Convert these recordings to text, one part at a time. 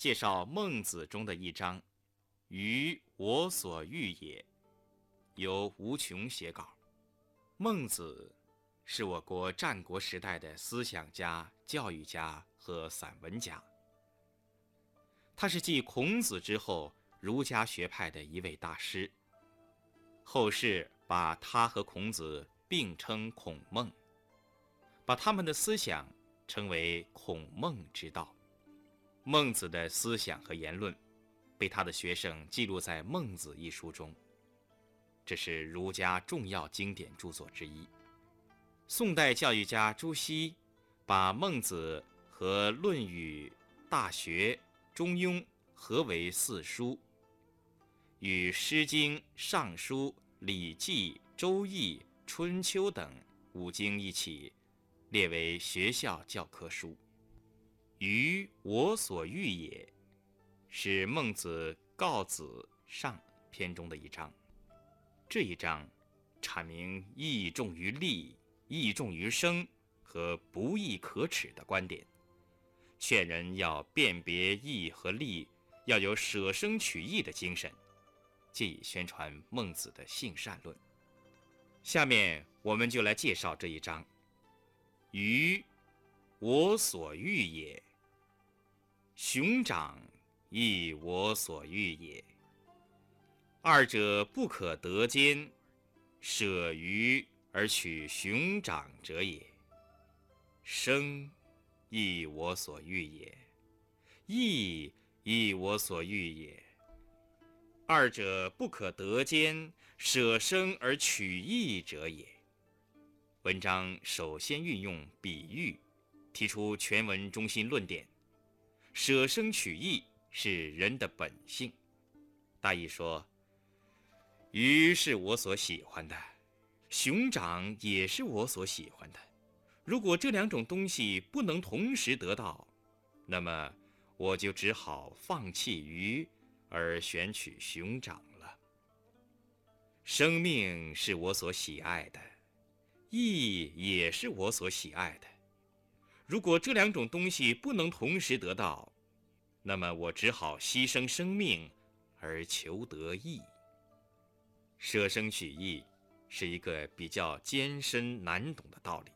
介绍孟子中的一章“于我所欲也”，由吴琼写稿。孟子是我国战国时代的思想家、教育家和散文家。他是继孔子之后儒家学派的一位大师。后世把他和孔子并称孔孟，把他们的思想称为孔孟之道。孟子的思想和言论被他的学生记录在《孟子》一书中，这是儒家重要经典著作之一。宋代教育家朱熹把孟子和《论语》《大学》。《中庸》合为四书，与《诗经》《尚书》《礼记》《周易》《春秋》等五经一起列为学校教科书。于我所欲也，是孟子告子上篇中的一章。这一章阐明义重于利、义重于生和不义可耻的观点。劝人要辨别义和利，要有舍生取义的精神，借以宣传孟子的性善论。下面我们就来介绍这一章：“于我所欲也，熊掌亦我所欲也。二者不可得兼，舍鱼而取熊掌者也。生。”亦我所欲也，义亦我所欲也。二者不可得兼，舍生而取义者也。文章首先运用比喻，提出全文中心论点：舍生取义是人的本性。大意说，鱼是我所喜欢的，熊掌也是我所喜欢的。如果这两种东西不能同时得到，那么我就只好放弃鱼，而选取熊掌了。生命是我所喜爱的，义也是我所喜爱的。如果这两种东西不能同时得到，那么我只好牺牲生命，而求得义。舍生取义是一个比较艰深难懂的道理。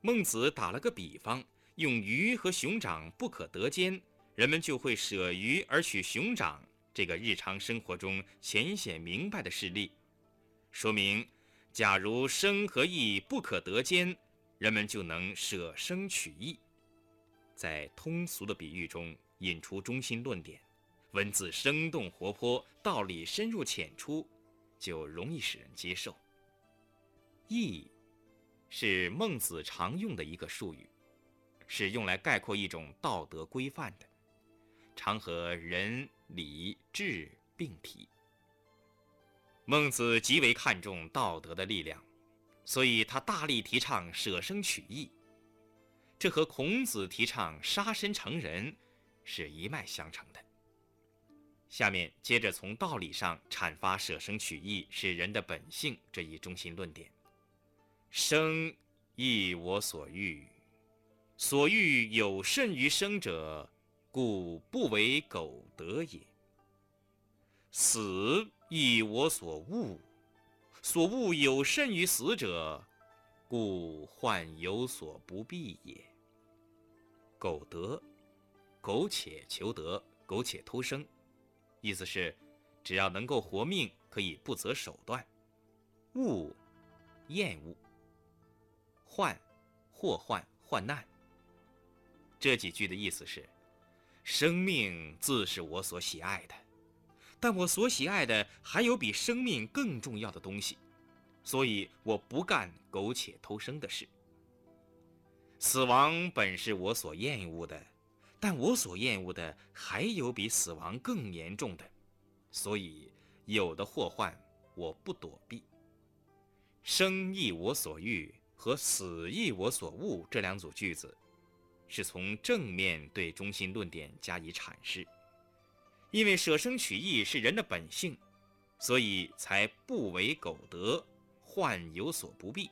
孟子打了个比方，用鱼和熊掌不可得兼，人们就会舍鱼而取熊掌。这个日常生活中浅显明白的事例，说明，假如生和义不可得兼，人们就能舍生取义。在通俗的比喻中引出中心论点，文字生动活泼，道理深入浅出，就容易使人接受。义。是孟子常用的一个术语，是用来概括一种道德规范的，常和仁、礼、智并提。孟子极为看重道德的力量，所以他大力提倡舍生取义，这和孔子提倡杀身成仁是一脉相承的。下面接着从道理上阐发舍生取义是人的本性这一中心论点。生亦我所欲，所欲有甚于生者，故不为苟得也。死亦我所恶，所恶有甚于死者，故患有所不避也。苟得，苟且求得，苟且偷生，意思是只要能够活命，可以不择手段。恶，厌恶。患，祸患，患难。这几句的意思是：生命自是我所喜爱的，但我所喜爱的还有比生命更重要的东西，所以我不干苟且偷生的事。死亡本是我所厌恶的，但我所厌恶的还有比死亡更严重的，所以有的祸患我不躲避。生亦我所欲。和“死亦我所恶”这两组句子，是从正面对中心论点加以阐释。因为舍生取义是人的本性，所以才不为苟得，患有所不避。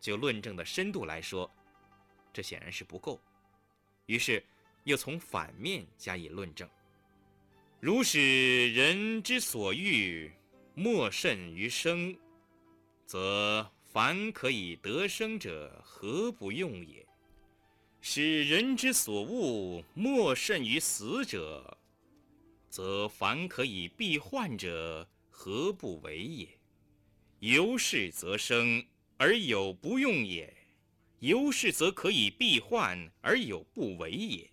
就论证的深度来说，这显然是不够。于是又从反面加以论证。如使人之所欲，莫甚于生，则凡可以得生者，何不用也？使人之所恶，莫甚于死者，则凡可以避患者，何不为也？由是则生，而有不用也；由是则可以避患，而有不为也。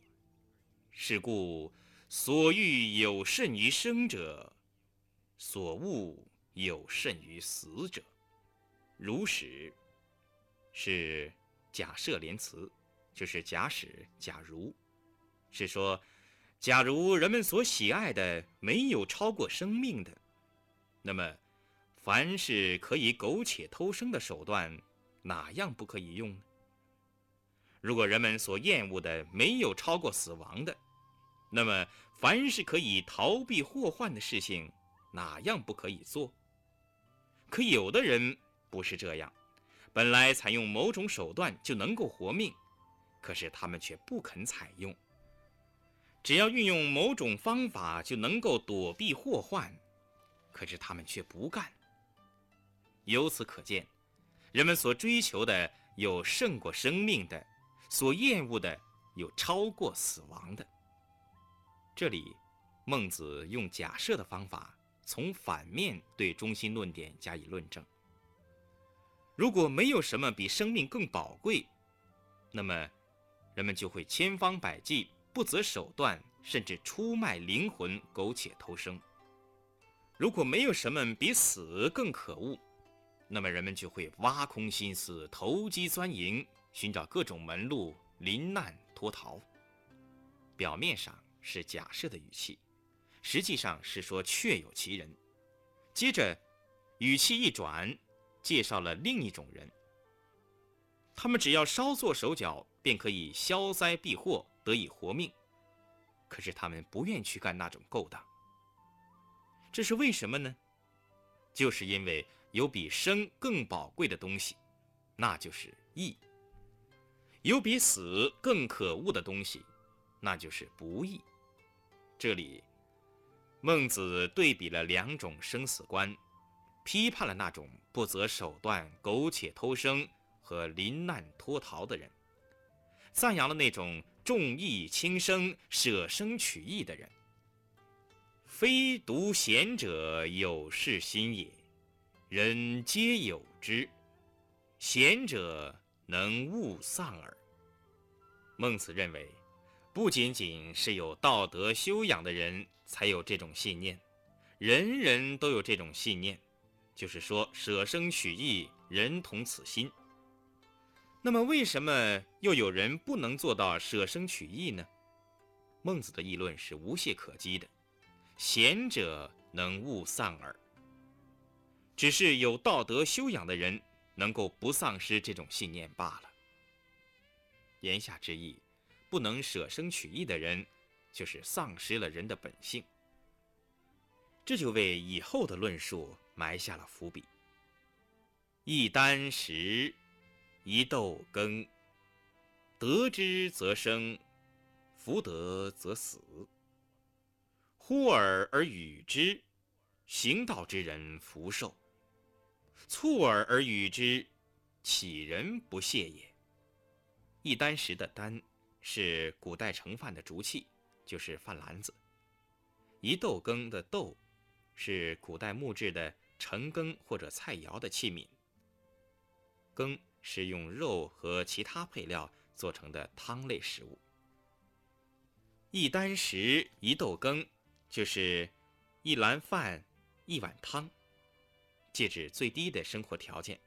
是故。所欲有甚于生者，所恶有甚于死者。如实是假设连词，就是假使、假如，是说，假如人们所喜爱的没有超过生命的，那么，凡是可以苟且偷生的手段，哪样不可以用呢？如果人们所厌恶的没有超过死亡的，那么，凡是可以逃避祸患的事情，哪样不可以做？可有的人不是这样，本来采用某种手段就能够活命，可是他们却不肯采用。只要运用某种方法就能够躲避祸患，可是他们却不干。由此可见，人们所追求的有胜过生命的，所厌恶的有超过死亡的。这里，孟子用假设的方法，从反面对中心论点加以论证。如果没有什么比生命更宝贵，那么人们就会千方百计、不择手段，甚至出卖灵魂，苟且偷生。如果没有什么比死更可恶，那么人们就会挖空心思、投机钻营，寻找各种门路，临难脱逃。表面上。是假设的语气，实际上是说确有其人。接着，语气一转，介绍了另一种人。他们只要稍作手脚，便可以消灾避祸，得以活命。可是他们不愿去干那种勾当。这是为什么呢？就是因为有比生更宝贵的东西，那就是义；有比死更可恶的东西，那就是不义。这里，孟子对比了两种生死观，批判了那种不择手段、苟且偷生和临难脱逃的人，赞扬了那种重义轻生、舍生取义的人。非独贤者有是心也，人皆有之。贤者能勿丧耳。孟子认为。不仅仅是有道德修养的人才有这种信念，人人都有这种信念，就是说舍生取义，人同此心。那么，为什么又有人不能做到舍生取义呢？孟子的议论是无懈可击的：“贤者能勿丧耳。”只是有道德修养的人能够不丧失这种信念罢了。言下之意。不能舍生取义的人，就是丧失了人的本性。这就为以后的论述埋下了伏笔。一箪食，一豆羹，得之则生，弗得则死。忽尔而与之，行道之人福寿；猝尔而与之，岂人不屑也？一箪食的箪。是古代盛饭的竹器，就是饭篮子。一豆羹的豆，是古代木质的盛羹或者菜肴的器皿。羹是用肉和其他配料做成的汤类食物。一箪食，一豆羹，就是一篮饭，一碗汤，借指最低的生活条件。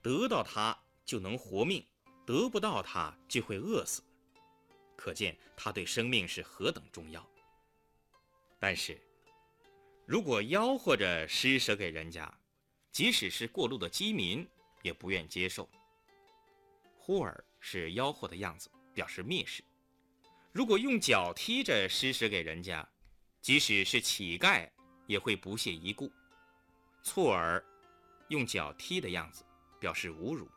得到它就能活命。得不到它就会饿死，可见它对生命是何等重要。但是，如果吆喝着施舍给人家，即使是过路的饥民也不愿接受。忽尔是吆喝的样子，表示蔑视。如果用脚踢着施舍给人家，即使是乞丐也会不屑一顾。错耳用脚踢的样子，表示侮辱。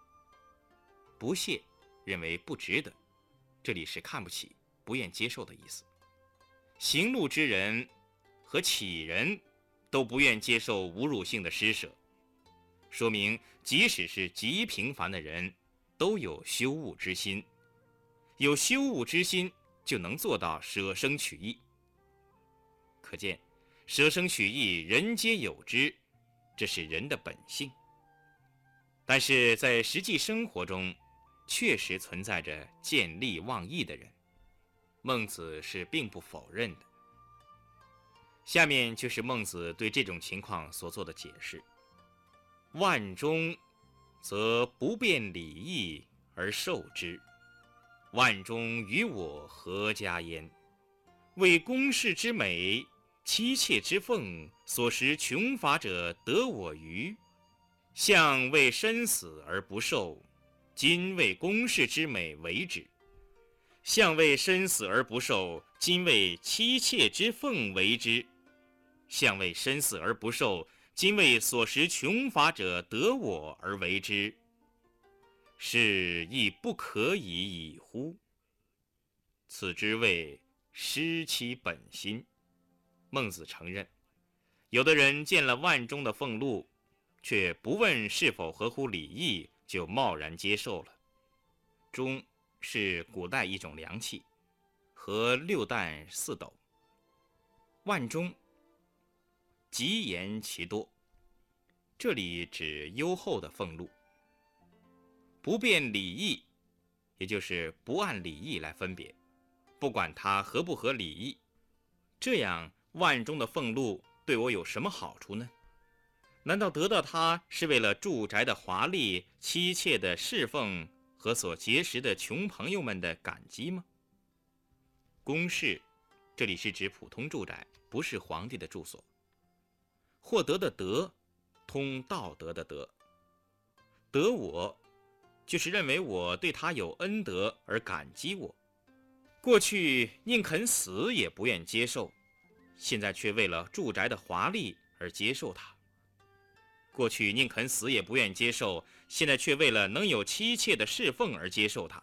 不屑，认为不值得，这里是看不起、不愿接受的意思。行路之人和乞人都不愿接受侮辱性的施舍，说明即使是极平凡的人，都有羞恶之心。有羞恶之心，就能做到舍生取义。可见，舍生取义，人皆有之，这是人的本性。但是在实际生活中，确实存在着见利忘义的人，孟子是并不否认的。下面就是孟子对这种情况所做的解释：万中，则不辨礼义而受之；万中与我何家焉？为公室之美，妻妾之奉，所食穷乏者得我与？相为身死而不受，今为公室之美为之；相为身死而不受，今为妻妾之奉为之；相为身死而不受，今为所食穷乏者得我而为之。是亦不可以已乎？此之谓失其本心。孟子承认，有的人见了万钟的俸禄。却不问是否合乎礼义，就贸然接受了。钟是古代一种良器，和六担四斗。万钟，极言其多。这里指优厚的俸禄。不辨礼义，也就是不按礼义来分别，不管它合不合礼义。这样万中的俸禄对我有什么好处呢？难道得到它是为了住宅的华丽、妻妾的侍奉和所结识的穷朋友们的感激吗？公室，这里是指普通住宅，不是皇帝的住所。获得的德，通道德的德。得我，就是认为我对他有恩德而感激我。过去宁肯死也不愿接受，现在却为了住宅的华丽而接受他。过去宁肯死也不愿接受，现在却为了能有妻妾的侍奉而接受他；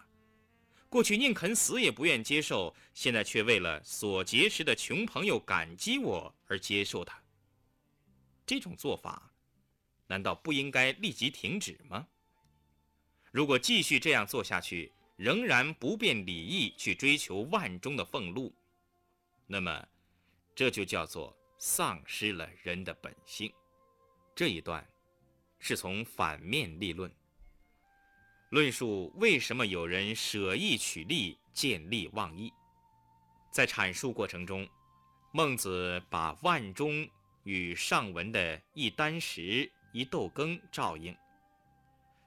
过去宁肯死也不愿接受，现在却为了所结识的穷朋友感激我而接受他。这种做法，难道不应该立即停止吗？如果继续这样做下去，仍然不辨礼义去追求万中的俸禄，那么这就叫做丧失了人的本性。这一段是从反面立论，论述为什么有人舍义取利、见利忘义。在阐述过程中，孟子把万钟与上文的一箪食、一豆羹照应，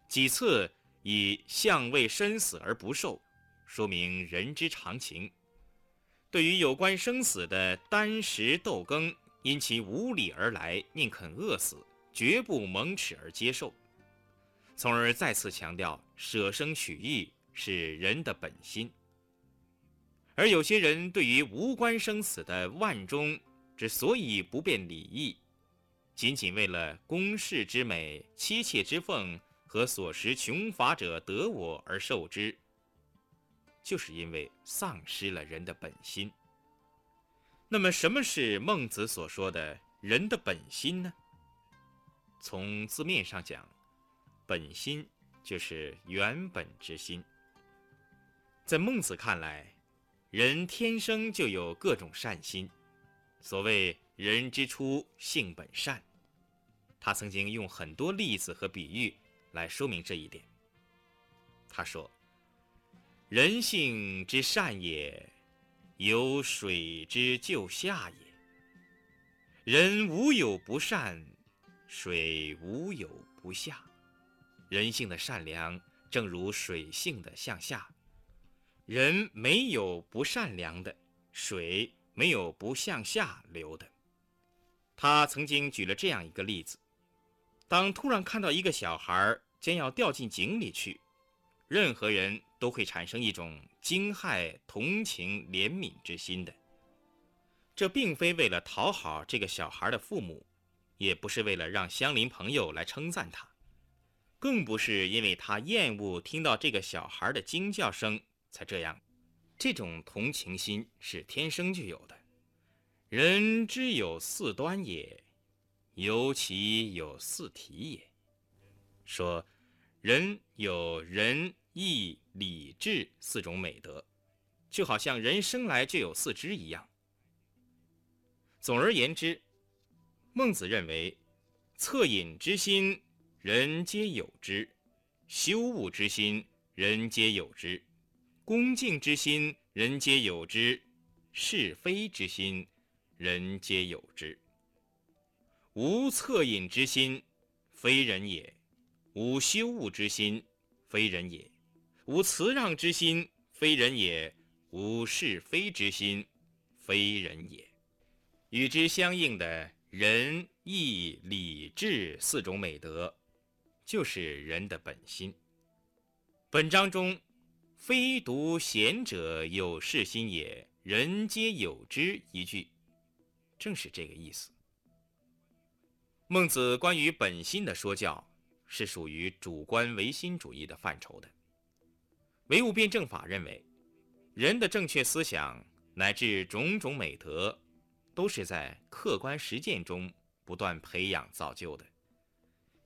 几次以相为生死而不受，说明人之常情。对于有关生死的箪食豆羹，因其无礼而来，宁肯饿死。绝不蒙耻而接受，从而再次强调舍生取义是人的本心。而有些人对于无关生死的万钟之所以不辨礼义，仅仅为了公室之美、妻妾之奉和所食穷乏者得我而受之，就是因为丧失了人的本心。那么，什么是孟子所说的人的本心呢？从字面上讲，本心就是原本之心。在孟子看来，人天生就有各种善心。所谓“人之初，性本善”，他曾经用很多例子和比喻来说明这一点。他说：“人性之善也，有水之就下也。人无有不善。”水无有不下，人性的善良正如水性的向下，人没有不善良的，水没有不向下流的。他曾经举了这样一个例子：当突然看到一个小孩将要掉进井里去，任何人都会产生一种惊骇、同情、怜悯之心的。这并非为了讨好这个小孩的父母。也不是为了让乡邻朋友来称赞他，更不是因为他厌恶听到这个小孩的惊叫声才这样，这种同情心是天生就有的。人之有四端也，尤其有四体也。说人有仁义礼智四种美德，就好像人生来就有四肢一样。总而言之，孟子认为，恻隐之心，人皆有之；羞恶之心，人皆有之；恭敬之心，人皆有之；是非之心，人皆有之。无恻隐之心，非人也；无羞恶之心，非人也；无辞让之心，非人也；无是非之心，非人也。与之相应的仁义礼智四种美德，就是人的本心。本章中“非独贤者有是心也，人皆有之”一句，正是这个意思。孟子关于本心的说教，是属于主观唯心主义的范畴的。唯物辩证法认为，人的正确思想乃至种种美德。都是在客观实践中不断培养造就的，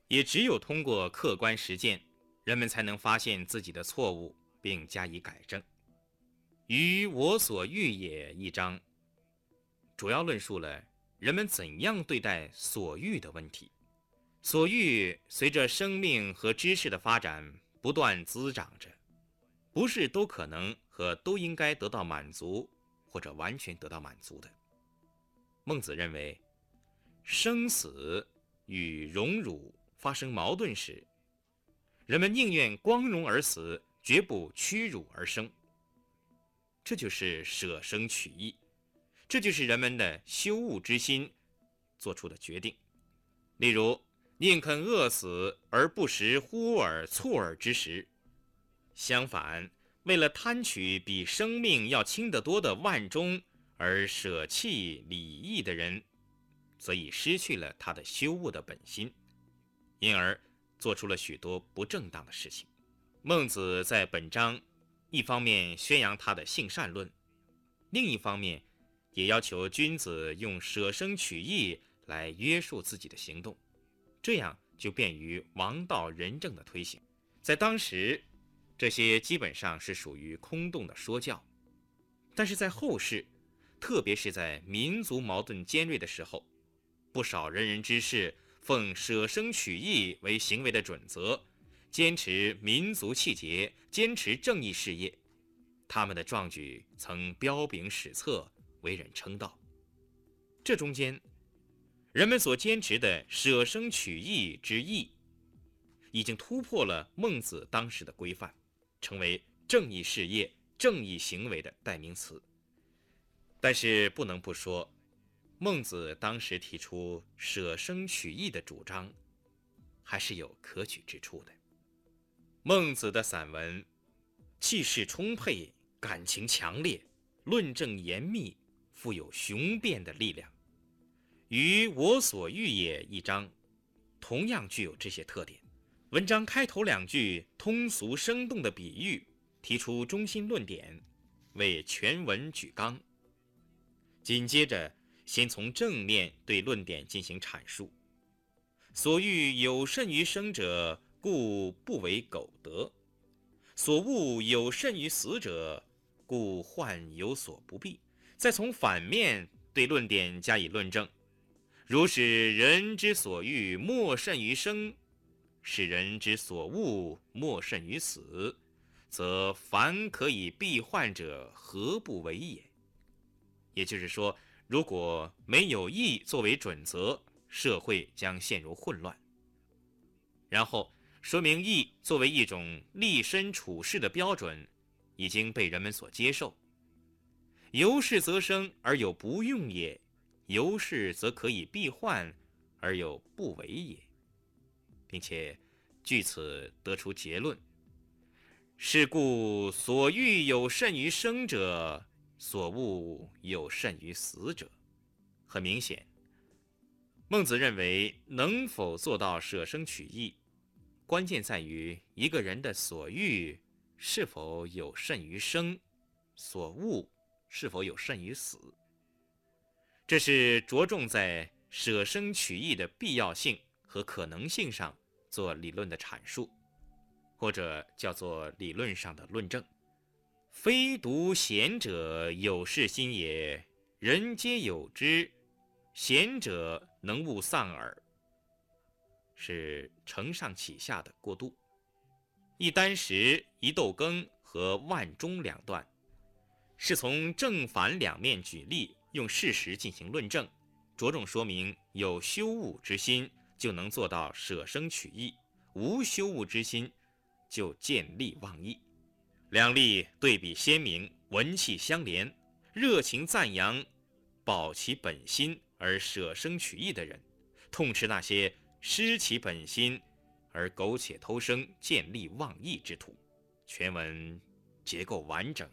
也只有通过客观实践，人们才能发现自己的错误并加以改正。于我所欲也一章，主要论述了人们怎样对待所欲的问题。所欲随着生命和知识的发展不断滋长着，不是都可能和都应该得到满足，或者完全得到满足的。孟子认为，生死与荣辱发生矛盾时，人们宁愿光荣而死，绝不屈辱而生。这就是舍生取义，这就是人们的羞恶之心做出的决定。例如，宁肯饿死而不食忽而错而之食；相反，为了贪取比生命要轻得多的万钟。而舍弃礼义的人，则已失去了他的羞恶的本心，因而做出了许多不正当的事情。孟子在本章一方面宣扬他的性善论，另一方面也要求君子用舍生取义来约束自己的行动，这样就便于王道仁政的推行。在当时，这些基本上是属于空洞的说教，但是在后世。特别是在民族矛盾尖锐的时候，不少仁人志士奉舍生取义为行为的准则，坚持民族气节，坚持正义事业。他们的壮举曾彪炳史册，为人称道。这中间，人们所坚持的舍生取义之义，已经突破了孟子当时的规范，成为正义事业、正义行为的代名词。但是不能不说，孟子当时提出舍生取义的主张，还是有可取之处的。孟子的散文气势充沛，感情强烈，论证严密，富有雄辩的力量。与我所欲也一章，同样具有这些特点。文章开头两句通俗生动的比喻，提出中心论点，为全文举纲。紧接着，先从正面对论点进行阐述。所欲有甚于生者，故不为苟得；所恶有甚于死者，故患有所不避。再从反面对论点加以论证。如使人之所欲莫甚于生，使人之所恶莫甚于死，则凡可以避患者，何不为也？也就是说，如果没有义作为准则，社会将陷入混乱。然后说明义作为一种立身处世的标准，已经被人们所接受。由是则生而有不用也，由是则可以避患而有不为也，并且据此得出结论：是故所欲有甚于生者。所恶有甚于死者，很明显。孟子认为，能否做到舍生取义，关键在于一个人的所欲是否有甚于生，所恶是否有甚于死。这是着重在舍生取义的必要性和可能性上做理论的阐述，或者叫做理论上的论证。非独贤者有是心也，人皆有之。贤者能勿丧耳。是承上启下的过渡。一箪食、一豆羹和万钟两段，是从正反两面举例，用事实进行论证，着重说明有修物之心就能做到舍生取义，无羞恶之心就见利忘义。两例对比鲜明，文气相连，热情赞扬保其本心而舍生取义的人，痛斥那些失其本心。而苟且偷生、见利忘义之徒，全文结构完整，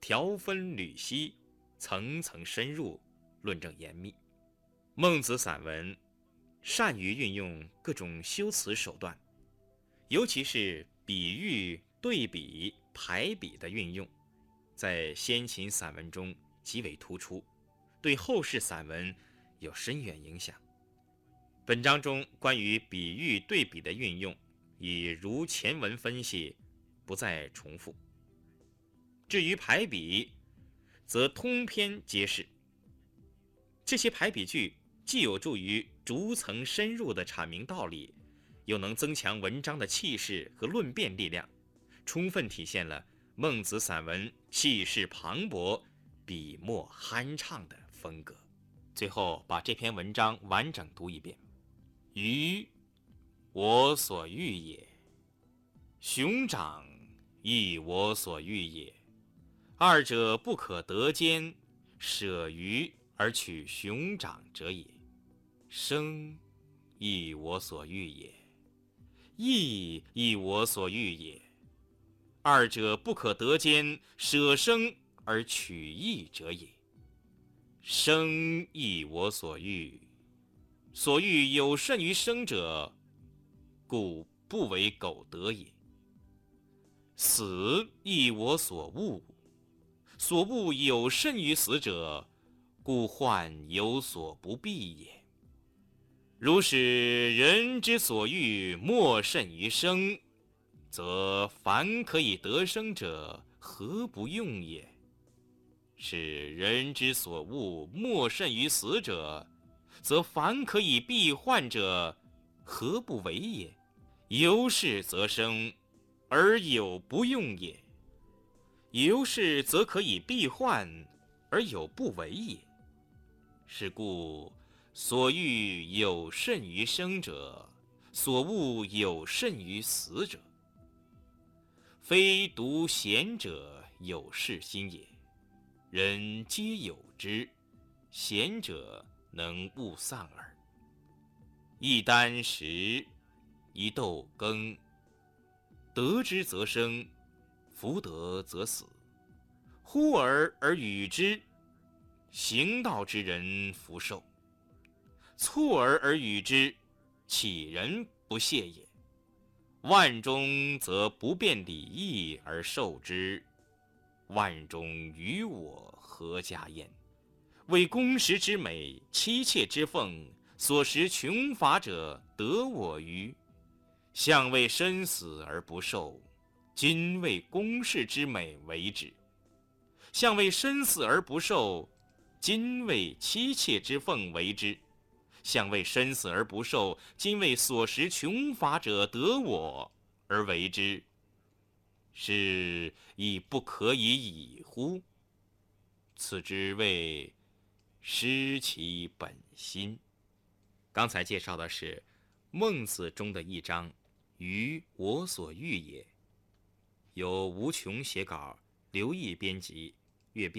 条分缕析，层层深入，论证严密。孟子散文善于运用各种修辞手段，尤其是比喻、对比、排比的运用，在先秦散文中极为突出，对后世散文有深远影响。本章中关于比喻对比的运用，已如前文分析，不再重复。至于排比，则通篇皆是。这些排比句既有助于逐层深入的阐明道理，又能增强文章的气势和论辩力量，充分体现了孟子散文气势磅礴、笔墨酣畅的风格。最后，把这篇文章完整读一遍。鱼，我所欲也；熊掌，亦我所欲也。二者不可得兼，舍鱼而取熊掌者也。生，亦我所欲也；义，亦我所欲也。二者不可得兼，舍生而取义者也。生，亦我所欲。所欲有甚于生者，故不为苟得也。死亦我所恶，所恶有甚于死者，故患有所不避也。如使人之所欲莫甚于生，则凡可以得生者，何不用也？使人之所恶莫甚于死者。则凡可以避患者，何不为也？由是则生，而有不用也；由是则可以避患，而有不为也。是故，所欲有甚于生者，所恶有甚于死者。非独贤者有是心也，人皆有之。贤者。能勿丧耳。一箪食，一豆羹。得之则生，弗得则死。呼而而与之，行道之人福寿；蹴而而与之，乞人不屑也。万中则不辩礼义而受之，万中于我何家焉？为公时之美，妻妾之奉，所食穷乏者得我于？相为身死而不受，今为公事之美为之；相为身死而不受，今为妻妾之奉为之；相为生死而不受，今为所食穷乏者得我而为之。是亦不可以已乎？此之谓。失其本心。刚才介绍的是《孟子》中的一章“于我所欲也”，由吴琼写稿，刘毅编辑，阅编。